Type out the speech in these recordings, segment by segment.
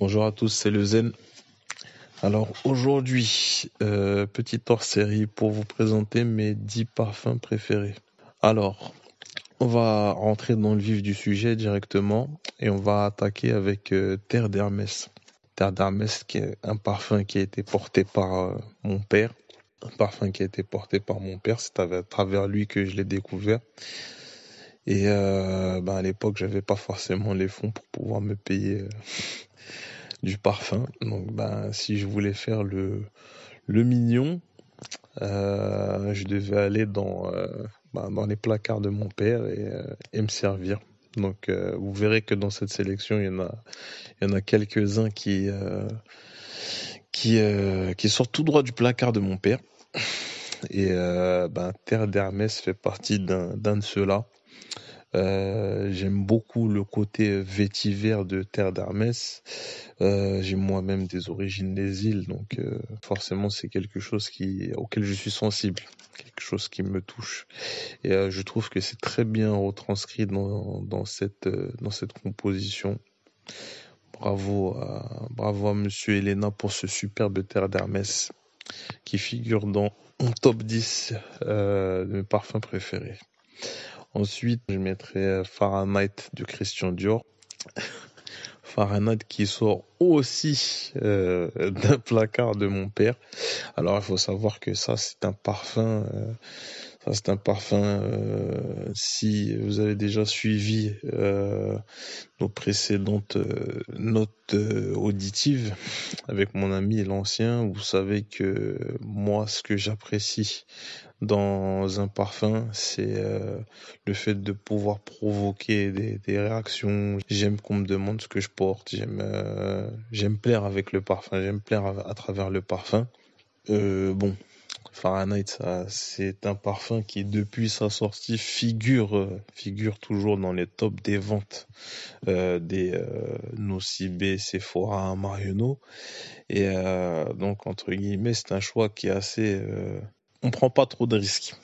Bonjour à tous, c'est le Zen. Alors aujourd'hui, euh, petite hors-série pour vous présenter mes 10 parfums préférés. Alors, on va rentrer dans le vif du sujet directement et on va attaquer avec euh, Terre d'Hermès. Terre d'Hermès qui est un parfum qui a été porté par euh, mon père. Un parfum qui a été porté par mon père, c'est à travers lui que je l'ai découvert. Et euh, ben à l'époque, j'avais pas forcément les fonds pour pouvoir me payer du parfum. Donc, ben, si je voulais faire le, le mignon, euh, je devais aller dans, euh, ben, dans les placards de mon père et, euh, me servir. Donc, euh, vous verrez que dans cette sélection, il y en a, il y en a quelques-uns qui, euh, qui, qui sortent tout droit du placard de mon père. Et ben, Terre d'Hermès fait partie d'un de ceux-là. Euh, j'aime beaucoup le côté vétiver de Terre d'Hermès. Euh, j'ai moi-même des origines des îles, donc euh, forcément c'est quelque chose auquel je suis sensible, quelque chose qui me touche. Et je trouve que c'est très bien retranscrit dans, cette composition. Bravo à, bravo Monsieur Elena pour ce superbe Terre d'Hermès qui figure dans mon top 10 de mes parfums préférés. Ensuite, je mettrai euh, Fahrenheit de Christian Dior. Fahrenheit qui sort aussi euh, d'un placard de mon père. Alors il faut savoir que ça c'est un parfum euh, ça, c'est un parfum. Euh, si vous avez déjà suivi euh, nos précédentes euh, notes auditives avec mon ami l'ancien, vous savez que moi, ce que j'apprécie dans un parfum, c'est le fait de pouvoir provoquer des, réactions. J'aime qu'on me demande ce que je porte. J'aime, j'aime plaire avec le parfum. J'aime plaire à travers le parfum. bon, Fahrenheit, c'est un parfum qui, depuis sa sortie, figure, euh, figure toujours dans les tops des ventes euh, des euh, Nocibé, Sephora, Marionneau. Et euh, donc, entre guillemets, c'est un choix qui est assez... Euh, on prend pas trop de risques.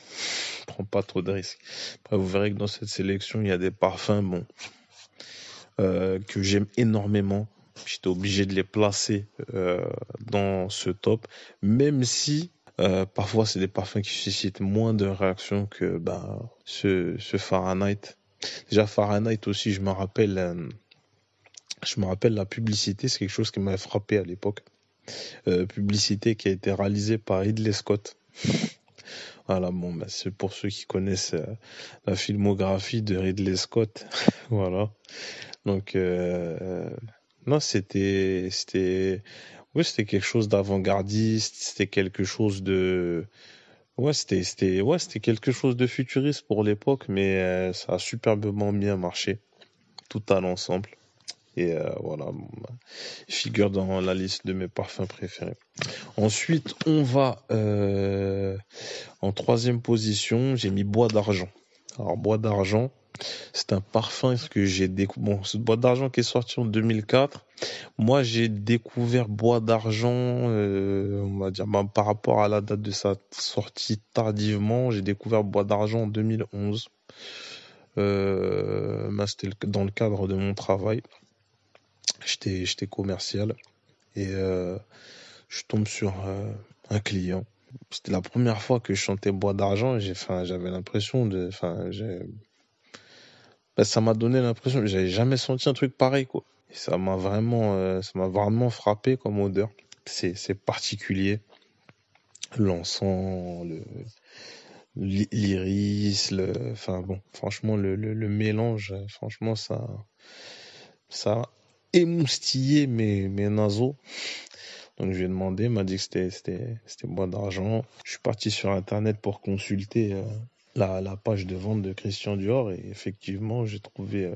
On prend pas trop de risques. Après, vous verrez que dans cette sélection, il y a des parfums, bon, que j'aime énormément. J'étais obligé de les placer dans ce top, même si euh, parfois, c'est des parfums qui suscitent moins de réactions que bah, ce, ce Fahrenheit. Déjà, Fahrenheit aussi, je me rappelle, euh, rappelle la publicité, c'est quelque chose qui m'avait frappé à l'époque. Euh, publicité qui a été réalisée par Ridley Scott. Voilà, bon, bah, c'est pour ceux qui connaissent la filmographie de Ridley Scott. voilà. Donc, non, c'était, oui, c'était quelque chose d'avant-gardiste, c'était quelque chose de, ouais, c'était, ouais, quelque chose de futuriste pour l'époque, mais euh, ça a superbement bien marché, tout à l'ensemble. Et euh, voilà, bah, figure dans la liste de mes parfums préférés. Ensuite, on va euh, en troisième position, j'ai mis Bois d'argent. Alors Bois d'argent, c'est un parfum que j'ai découvert. Bon, ce bois d'argent qui est sorti en 2004. Moi, j'ai découvert bois d'argent, euh, on va dire, bah, par rapport à la date de sa sortie tardivement. J'ai découvert bois d'argent en 2011. Euh, bah, c'était dans le cadre de mon travail. J'étais, commercial et euh, je tombe sur un client. C'était la première fois que je chantais Bois d'argent. J'avais l'impression de, bah, ça m'a donné l'impression que j'avais jamais senti un truc pareil, quoi. Et ça m'a vraiment, euh, ça m'a vraiment frappé comme odeur. C'est, particulier. L'encens, le, l'iris, le, enfin bon, franchement, le, le, mélange, franchement, ça, ça a émoustillé mes, mes naseaux. Donc je lui ai demandé, il m'a dit que c'était bois d'argent. Je suis parti sur internet pour consulter euh, la, page de vente de Christian Dior et effectivement j'ai trouvé euh,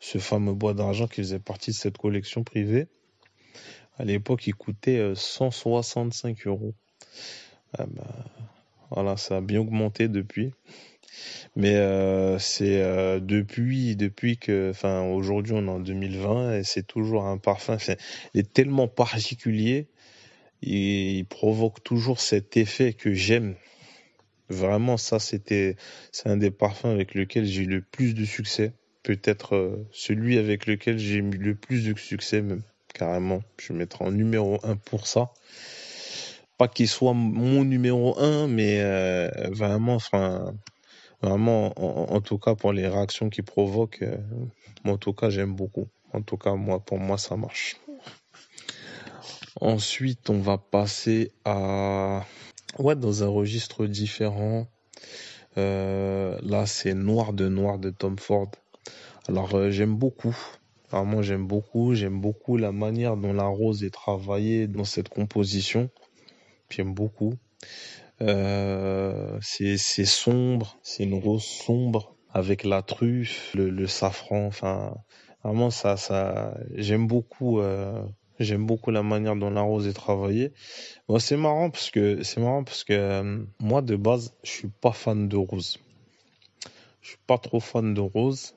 ce fameux bois d'argent qui faisait partie de cette collection privée. À l'époque il coûtait euh, 165 euros. Ah bah, voilà, ça a bien augmenté depuis. Mais euh, c'est euh, depuis depuis que, enfin aujourd'hui on est en 2020 et c'est toujours un parfum. Il est tellement particulier, il provoque toujours cet effet que j'aime Vraiment, ça, c'était, c'est un des parfums avec lequel j'ai eu le plus de succès. peut-être celui avec lequel j'ai eu le plus de succès même carrément. Je mettrai en numéro 1 pour ça. Pas qu'il soit mon numéro 1, mais vraiment, enfin, vraiment, en, tout cas pour les réactions qu'il provoque, en tout cas j'aime beaucoup. En tout cas, moi, pour moi, ça marche. Ensuite, on va passer à ouais dans un registre différent. Euh, là, c'est Noir de Noir de Tom Ford. Alors, euh, j'aime beaucoup. Vraiment, j'aime beaucoup. J'aime beaucoup la manière dont la rose est travaillée dans cette composition. J'aime beaucoup. Euh, c'est sombre. C'est une rose sombre avec la truffe, le, le safran. Enfin, vraiment, ça, ça, j'aime beaucoup. J'aime beaucoup la manière dont la rose est travaillée. Bon, c'est marrant parce que c'est marrant parce que euh, moi de base, je suis pas fan de rose. Je suis pas trop fan de rose,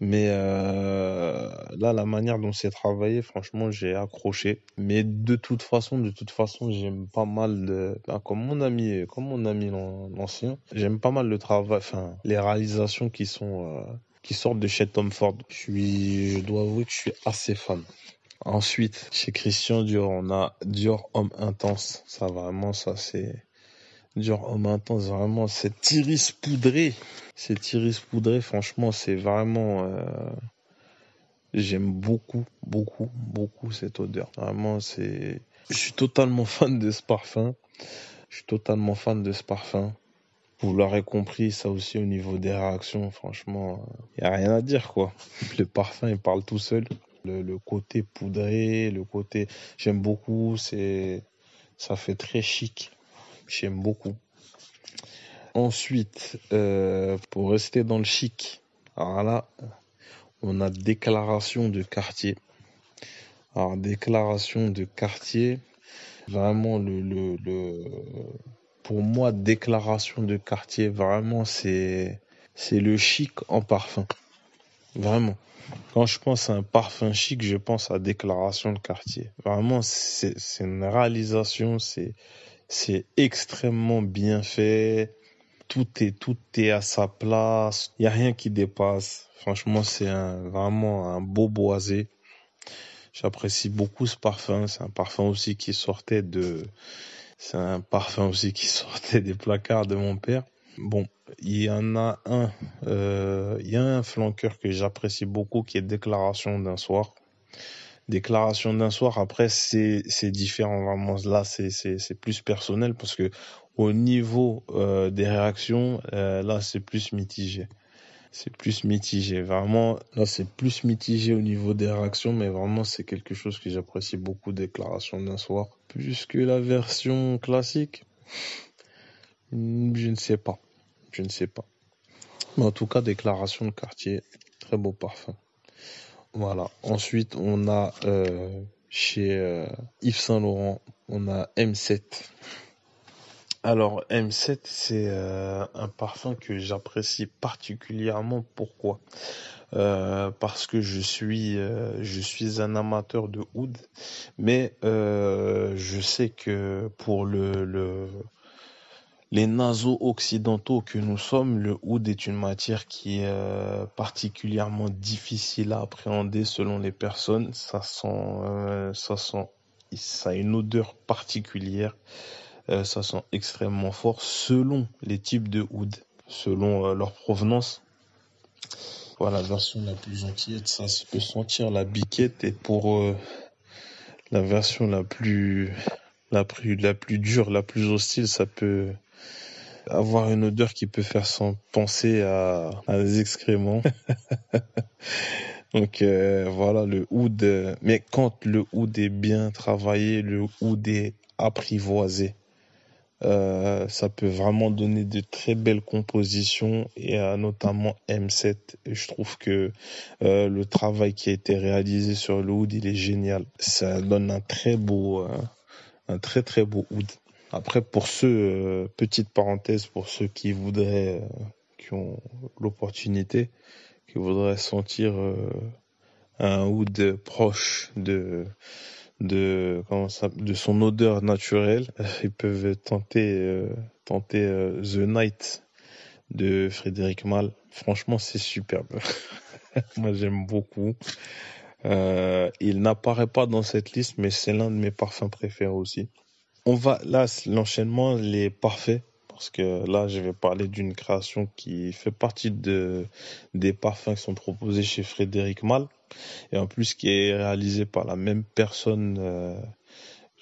mais euh, là la manière dont c'est travaillé, franchement, j'ai accroché. Mais de toute façon, de toute façon, j'aime pas mal comme mon ami, comme mon ami l'ancien, j'aime pas mal le travail, enfin les réalisations qui sont euh, qui sortent de chez Tom Ford. Je suis, je dois avouer que je suis assez fan. Ensuite, chez Christian Dior, on a Dior Homme Intense. Ça, vraiment, ça, c'est Dior Homme Intense. Vraiment, cette iris poudré. Cette iris poudré, franchement, c'est vraiment... Euh, j'aime beaucoup, beaucoup, beaucoup cette odeur. Vraiment, c'est... Je suis totalement fan de ce parfum. Je suis totalement fan de ce parfum. Vous l'aurez compris, ça aussi au niveau des réactions, franchement, il n'y a rien à dire quoi. Le parfum, il parle tout seul. Le, côté poudré, le côté, j'aime beaucoup, c'est, ça fait très chic. J'aime beaucoup. Ensuite, euh, pour rester dans le chic, alors là, on a déclaration de quartier. Alors déclaration de quartier, vraiment le, le, le pour moi déclaration de quartier, vraiment c'est c'est le chic en parfum, vraiment. Quand je pense à un parfum chic, je pense à Déclaration de quartier. Vraiment, c'est une réalisation, c'est extrêmement bien fait. Tout est tout est à sa place. Il y a rien qui dépasse. Franchement, c'est un, vraiment un beau boisé. J'apprécie beaucoup ce parfum. C'est un parfum aussi qui sortait de, c'est un parfum aussi qui sortait des placards de mon père. Bon, il y en a un, euh, il y a un flanqueur que j'apprécie beaucoup qui est Déclaration d'un soir. Déclaration d'un soir, après c'est différent vraiment. Là c'est c'est c'est plus personnel parce que au niveau euh, des réactions, euh, là c'est plus mitigé. C'est plus mitigé. Vraiment, là c'est plus mitigé au niveau des réactions, mais vraiment c'est quelque chose que j'apprécie beaucoup. Déclaration d'un soir, plus que la version classique. Je ne sais pas. Je ne sais pas. Mais en tout cas, déclaration de quartier, très beau parfum. Voilà. Ensuite, on a euh, chez euh, Yves Saint Laurent, on a M7. Alors M7, c'est euh, un parfum que j'apprécie particulièrement. Pourquoi? Parce que je suis un amateur de oud, mais je sais que pour le les naseaux occidentaux que nous sommes, le oud est une matière qui est euh, particulièrement difficile à appréhender selon les personnes. Ça sent, euh, ça sent, ça a une odeur particulière. Euh, ça sent extrêmement fort selon les types de oud, selon leur provenance. Voilà, la version la plus gentille, ça se peut sentir la biquette et pour la version la plus, la plus, la plus dure, la plus hostile, ça peut avoir une odeur qui peut faire sans penser à, des excréments. Donc euh, voilà le oud. Mais quand le oud est bien travaillé, le oud est apprivoisé, euh, ça peut vraiment donner de très belles compositions et euh, notamment M7. Et je trouve que le travail qui a été réalisé sur le oud, il est génial. Ça donne un très beau, un très très beau oud. Après, pour ceux, euh, petite parenthèse, pour ceux qui voudraient, euh, qui ont l'opportunité, qui voudraient sentir euh, un oud proche de de comment ça, de son odeur naturelle, ils peuvent tenter tenter The Night de Frédéric Mal. Franchement, c'est superbe. Moi, j'aime beaucoup. Il n'apparaît pas dans cette liste, mais c'est l'un de mes parfums préférés aussi. On va là, l'enchaînement il est parce que là, je vais parler d'une création qui fait partie de des parfums qui sont proposés chez Frédéric Mal et en plus qui est réalisé par la même personne, euh,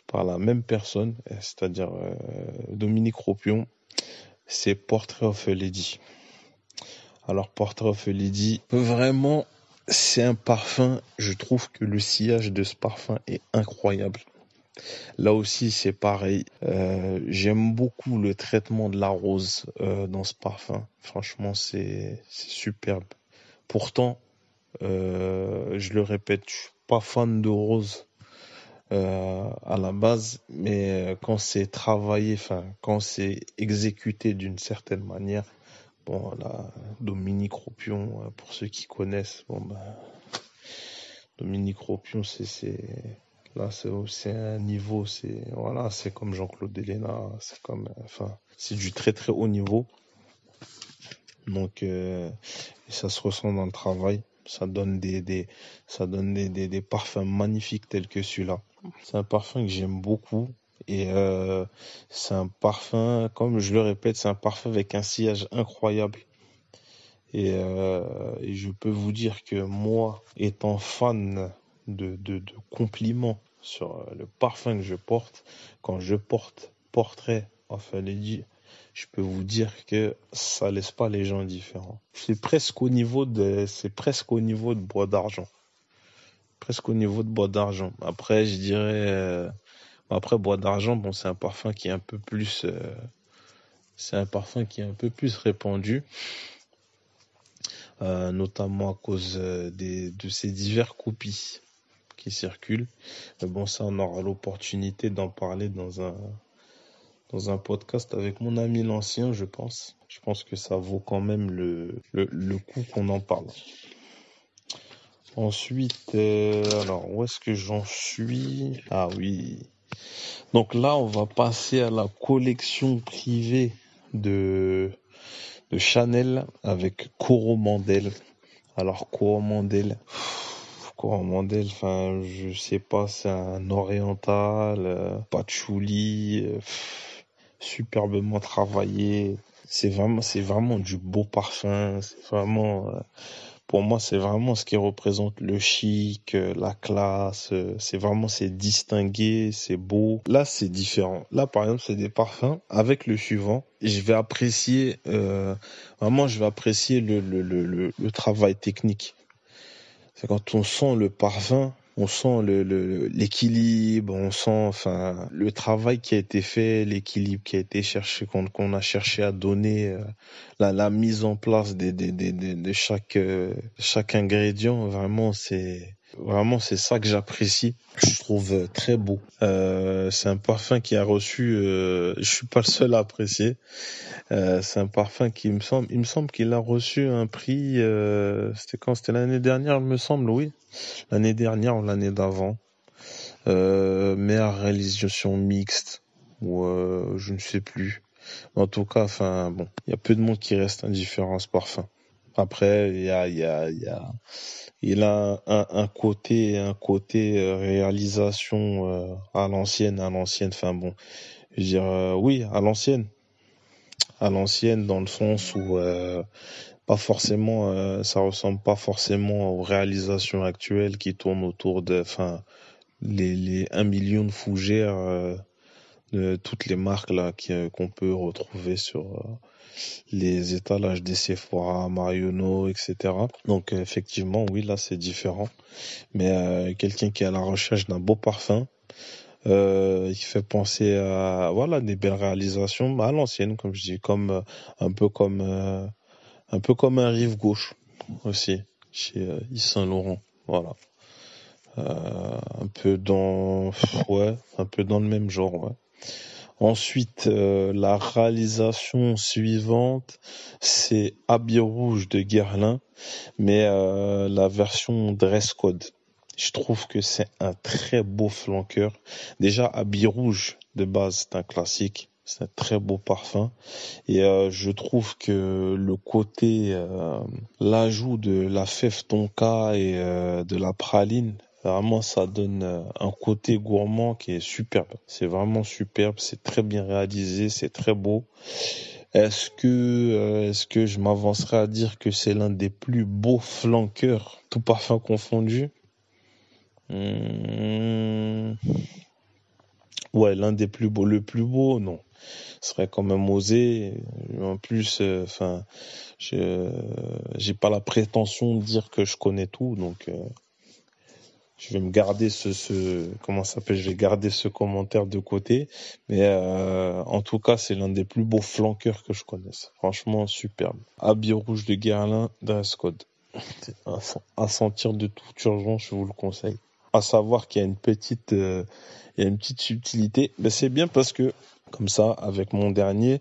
par la même personne, c'est-à-dire euh, Dominique Ropion. C'est Portrait of a Lady. Alors Portrait of Lady, vraiment, c'est un parfum. Je trouve que le sillage de ce parfum est incroyable. Là aussi, c'est pareil. Euh, j'aime beaucoup le traitement de la rose euh, dans ce parfum. Franchement, c'est superbe. Pourtant, euh, je le répète, je suis pas fan de rose à la base, mais quand c'est travaillé, enfin, quand c'est exécuté d'une certaine manière, bon, là, Dominique Ropion, pour ceux qui connaissent, bon, ben, Dominique Ropion, c'est Là, c'est un niveau, c'est voilà, c'est comme Jean-Claude Delena, c'est comme, enfin, c'est du très très haut niveau. Donc, euh, ça se ressent dans le travail. Ça donne des, des ça donne des, des, des parfums magnifiques tels que celui-là. C'est un parfum que j'aime beaucoup. Et euh, c'est un parfum, comme je le répète, c'est un parfum avec un sillage incroyable. Et, euh, et je peux vous dire que moi, étant fan de, compliments sur euh, le parfum que je porte. Quand je porte Portrait of a Lady, je peux vous dire que ça laisse pas les gens différents. C'est presque au niveau de, c'est presque au niveau de bois d'argent. Presque au niveau de bois d'argent. Après, je dirais, euh, après bois d'argent, bon, c'est un parfum qui est un peu plus, euh, c'est un parfum qui est un peu plus répandu. notamment à cause des, de ces divers copies qui circulent. Mais bon, ça, on aura l'opportunité d'en parler dans un, dans un podcast avec mon ami l'ancien, je pense. Je pense que ça vaut quand même le, le, coup qu'on en parle. Ensuite, euh, alors, où est-ce que j'en suis? Ah oui. Donc là, on va passer à la collection privée de, de Chanel avec Coromandel. Alors, Coromandel, Coromandel, enfin, je sais pas, c'est un oriental, euh, patchouli, euh, superbement travaillé. C'est vraiment, c'est vraiment du beau parfum. C'est vraiment, euh, pour moi, c'est vraiment ce qui représente le chic, la classe. c'est vraiment, c'est distingué, c'est beau. Là, c'est différent. Là, par exemple, c'est des parfums. Avec le suivant, je vais apprécier, vraiment, je vais apprécier le, le, le travail technique c'est quand on sent le parfum, on sent l'équilibre, on sent enfin le travail qui a été fait, l'équilibre qui a été cherché, qu'on a cherché à donner, euh, la, mise en place de, de chaque euh, chaque ingrédient. Vraiment, c'est Vraiment, c'est ça que j'apprécie. Je trouve euh, très beau. Euh, c'est un parfum qui a reçu. Euh, je suis pas le seul à apprécier. Euh, c'est un parfum qui me semble. Il me semble qu'il a reçu un prix. Euh, c'était quand? C'était l'année dernière, il me semble. Oui, l'année dernière ou l'année d'avant. Euh, meilleure réalisation mixte ou je ne sais plus. En tout cas, enfin bon, il y a peu de monde qui reste indifférent à ce parfum. Après, il a, un, côté un côté euh, réalisation euh, à l'ancienne à l'ancienne. Enfin bon je veux dire euh, oui à l'ancienne. À l'ancienne dans le sens où pas forcément ça ressemble pas forcément aux réalisations actuelles qui tournent autour de enfin les les 1 million de fougères de toutes les marques là qu'on peut retrouver sur les étalages des Sephora, Marionneau, etc. Donc effectivement, oui, là c'est différent. Mais euh, quelqu'un qui est à la recherche d'un beau parfum, euh, il fait penser à voilà des belles réalisations à l'ancienne, comme je dis, comme euh, un peu comme un peu comme un rive gauche aussi chez Yves Saint Laurent. Voilà. un peu dans ouais, un peu dans le même genre. Ensuite, euh, la réalisation suivante, c'est Habit Rouge de Guerlain, mais euh, la version dress code. Je trouve que c'est un très beau flanqueur. Déjà, Habit Rouge de base, c'est un classique. C'est un très beau parfum. Et euh, je trouve que le côté, euh, l'ajout de la fève tonka et euh, de la praline, vraiment ça donne un côté gourmand qui est superbe. C'est vraiment superbe, c'est très bien réalisé, c'est très beau. Est-ce que, est-ce que je m'avancerai à dire que c'est l'un des plus beaux flanqueurs, tout parfum confondu? Hmm. Ouais, l'un des plus beaux, le plus beau, non serait quand même osé. En plus, euh, enfin, je j'ai pas la prétention de dire que je connais tout, donc euh, je vais me garder ce, comment s'appelle, je vais garder ce commentaire de côté. Mais euh, en tout cas, c'est l'un des plus beaux flanqueurs que je connaisse. Franchement, superbe. Habit rouge de Guerlain, dress code. À sentir de toute urgence, je vous le conseille. À savoir qu'il y a une petite, il y a une petite subtilité. Mais c'est bien parce que comme ça, avec mon dernier,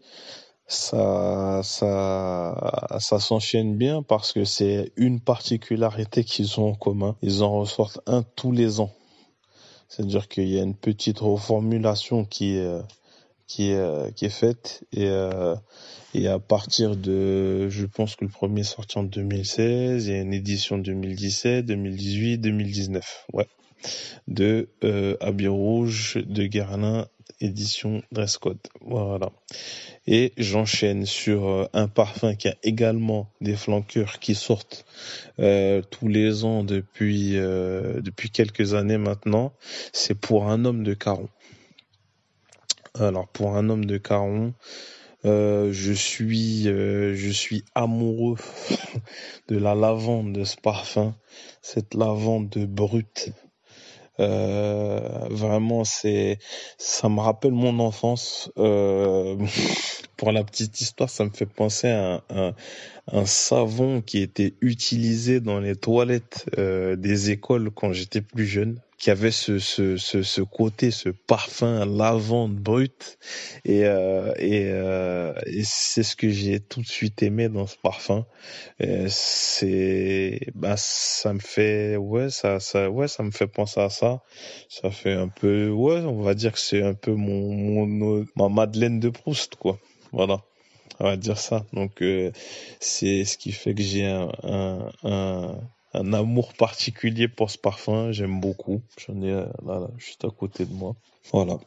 ça, ça, ça s'enchaîne bien parce que c'est une particularité qu'ils ont en commun. Ils en ressortent un tous les ans. C'est-à-dire qu'il y a une petite reformulation qui est, qui est, qui est faite et, euh, et à partir de, je pense que le premier est sorti en 2016, il y a une édition 2017, 2018, 2019, ouais, de euh, Habit Rouge de Guerlain édition Dresscode. Voilà. Et j'enchaîne sur euh, un parfum qui a également des flanqueurs qui sortent euh, tous les ans depuis euh, depuis quelques années maintenant. C'est pour un homme de Caron. Alors pour un homme de Caron, je suis je suis amoureux de la lavande de ce parfum, cette lavande brute euh, vraiment, c'est, ça me rappelle mon enfance. Euh, pour la petite histoire, ça me fait penser à un, savon qui était utilisé dans les toilettes euh, des écoles quand j'étais plus jeune qui avait ce, ce, ce, ce, côté, ce parfum lavande brut. Et, euh, et, euh, et c'est ce que j'ai tout de suite aimé dans ce parfum. C'est, bah, ça me fait, ouais, ça, ça, ouais, ça me fait penser à ça. Ça fait un peu, ouais, on va dire que c'est un peu mon, mon, ma Madeleine de Proust, quoi. Voilà on va dire ça. Donc euh, c'est ce qui fait que j'ai un, un, un, un amour particulier pour ce parfum. J'aime beaucoup. J'en ai là, juste à côté de moi. Voilà.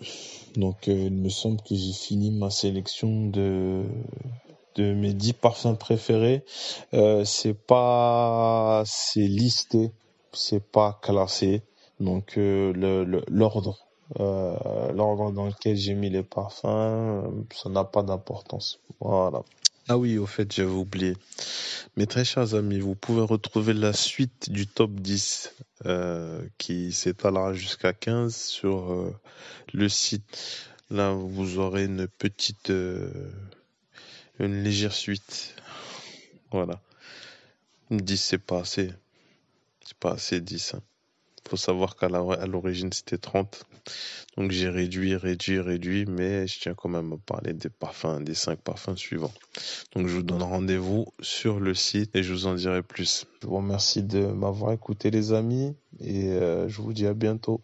Donc, euh, il me semble que j'ai fini ma sélection de de mes dix parfums préférés. Euh, c'est pas, c'est listé, c'est pas classé. Donc euh, le l'ordre, euh, l'ordre dans lequel j'ai mis les parfums, ça n'a pas d'importance. Voilà. Ah oui, au fait, j'avais oublié. Mes très chers amis, vous pouvez retrouver la suite du top 10 euh, qui s'étalera jusqu'à 15 sur euh, le site. Là, vous aurez une petite, euh, une légère suite. Voilà. 10, c'est pas assez. C'est pas assez 10. Hein faut savoir qu'à l'origine c'était 30. Donc j'ai réduit, réduit, réduit, mais je tiens quand même à parler des parfums, des 5 parfums suivants. Donc je vous donne rendez-vous sur le site et je vous en dirai plus. Je vous remercie de m'avoir écouté les amis et euh, je vous dis à bientôt.